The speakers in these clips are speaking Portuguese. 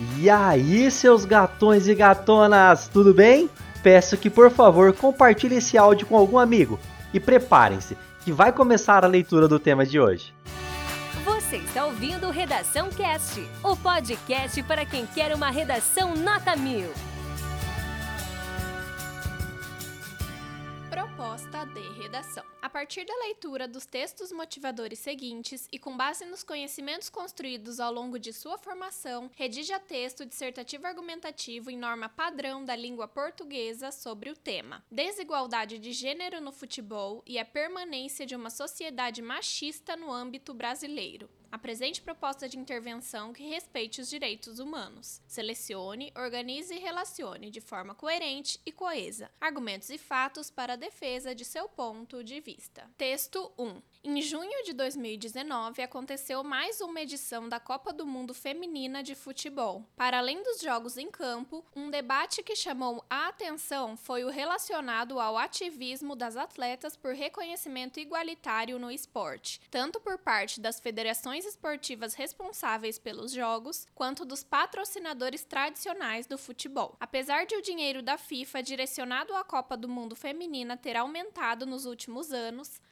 E aí, seus gatões e gatonas, tudo bem? Peço que por favor compartilhe esse áudio com algum amigo e preparem-se, que vai começar a leitura do tema de hoje. Você está ouvindo Redação Cast, o podcast para quem quer uma redação nota mil. Proposta de redação. A partir da leitura dos textos motivadores seguintes e com base nos conhecimentos construídos ao longo de sua formação, redija texto dissertativo argumentativo em norma padrão da língua portuguesa sobre o tema: Desigualdade de gênero no futebol e a permanência de uma sociedade machista no âmbito brasileiro. Apresente proposta de intervenção que respeite os direitos humanos. Selecione, organize e relacione de forma coerente e coesa argumentos e fatos para a defesa de seu ponto de vista. Texto 1. Em junho de 2019, aconteceu mais uma edição da Copa do Mundo Feminina de Futebol. Para além dos jogos em campo, um debate que chamou a atenção foi o relacionado ao ativismo das atletas por reconhecimento igualitário no esporte, tanto por parte das federações esportivas responsáveis pelos jogos, quanto dos patrocinadores tradicionais do futebol. Apesar de o dinheiro da FIFA direcionado à Copa do Mundo Feminina ter aumentado nos últimos anos,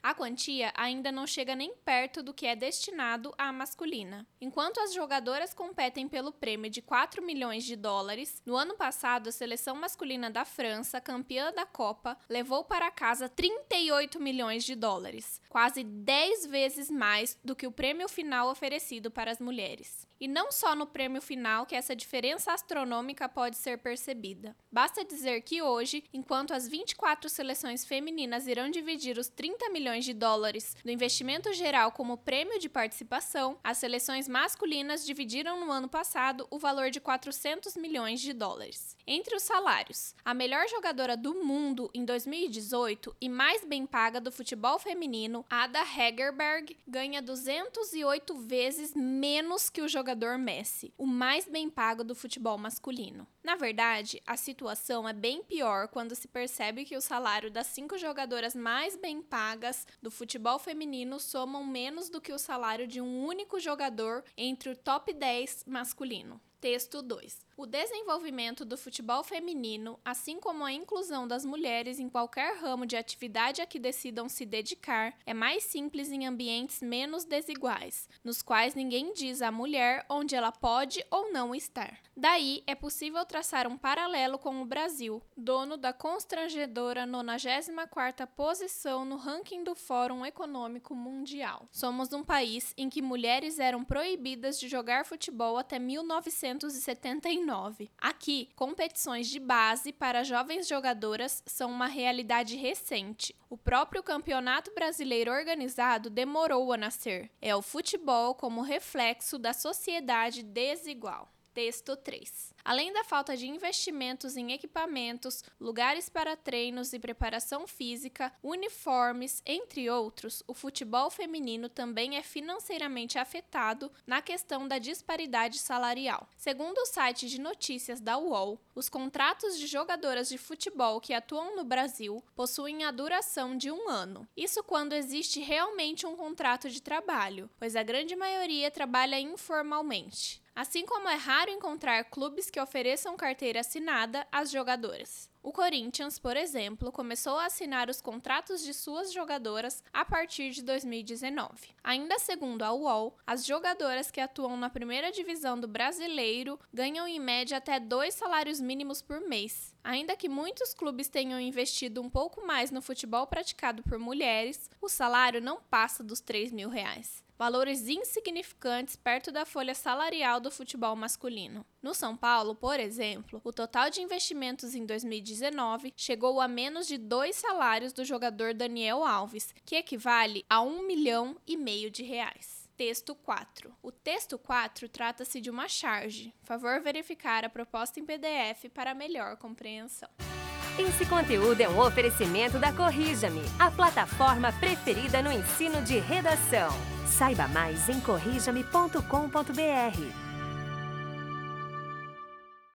a quantia ainda não chega nem perto do que é destinado à masculina. Enquanto as jogadoras competem pelo prêmio de 4 milhões de dólares, no ano passado a seleção masculina da França, campeã da Copa, levou para casa 38 milhões de dólares, quase 10 vezes mais do que o prêmio final oferecido para as mulheres. E não só no prêmio final que essa diferença astronômica pode ser percebida. Basta dizer que hoje, enquanto as 24 seleções femininas irão dividir os 30 milhões de dólares do investimento geral como prêmio de participação, as seleções masculinas dividiram no ano passado o valor de 400 milhões de dólares. Entre os salários, a melhor jogadora do mundo em 2018 e mais bem paga do futebol feminino, Ada Hegerberg, ganha 208 vezes menos que o jogador jogador Messi, o mais bem pago do futebol masculino. Na verdade, a situação é bem pior quando se percebe que o salário das cinco jogadoras mais bem pagas do futebol feminino somam menos do que o salário de um único jogador entre o top 10 masculino. Texto 2. O desenvolvimento do futebol feminino, assim como a inclusão das mulheres em qualquer ramo de atividade a que decidam se dedicar, é mais simples em ambientes menos desiguais, nos quais ninguém diz à mulher onde ela pode ou não estar. Daí é possível traçar um paralelo com o Brasil, dono da constrangedora 94ª posição no ranking do Fórum Econômico Mundial. Somos um país em que mulheres eram proibidas de jogar futebol até 1900 1979. Aqui, competições de base para jovens jogadoras são uma realidade recente. O próprio Campeonato Brasileiro organizado demorou a nascer. É o futebol como reflexo da sociedade desigual. Texto 3. Além da falta de investimentos em equipamentos, lugares para treinos e preparação física, uniformes, entre outros, o futebol feminino também é financeiramente afetado na questão da disparidade salarial. Segundo o site de notícias da UOL, os contratos de jogadoras de futebol que atuam no Brasil possuem a duração de um ano. Isso quando existe realmente um contrato de trabalho, pois a grande maioria trabalha informalmente. Assim como é raro encontrar clubes que ofereçam carteira assinada às jogadoras. O Corinthians, por exemplo, começou a assinar os contratos de suas jogadoras a partir de 2019. Ainda segundo a UOL, as jogadoras que atuam na primeira divisão do brasileiro ganham em média até dois salários mínimos por mês. Ainda que muitos clubes tenham investido um pouco mais no futebol praticado por mulheres, o salário não passa dos 3 mil reais valores insignificantes perto da folha salarial do futebol masculino. No São Paulo, por exemplo, o total de investimentos em 2019 chegou a menos de dois salários do jogador Daniel Alves, que equivale a um milhão e meio de reais. Texto 4. O texto 4 trata-se de uma charge. Favor verificar a proposta em PDF para melhor compreensão. Esse conteúdo é um oferecimento da Corrija-me, a plataforma preferida no ensino de redação. Saiba mais em corrijame.com.br.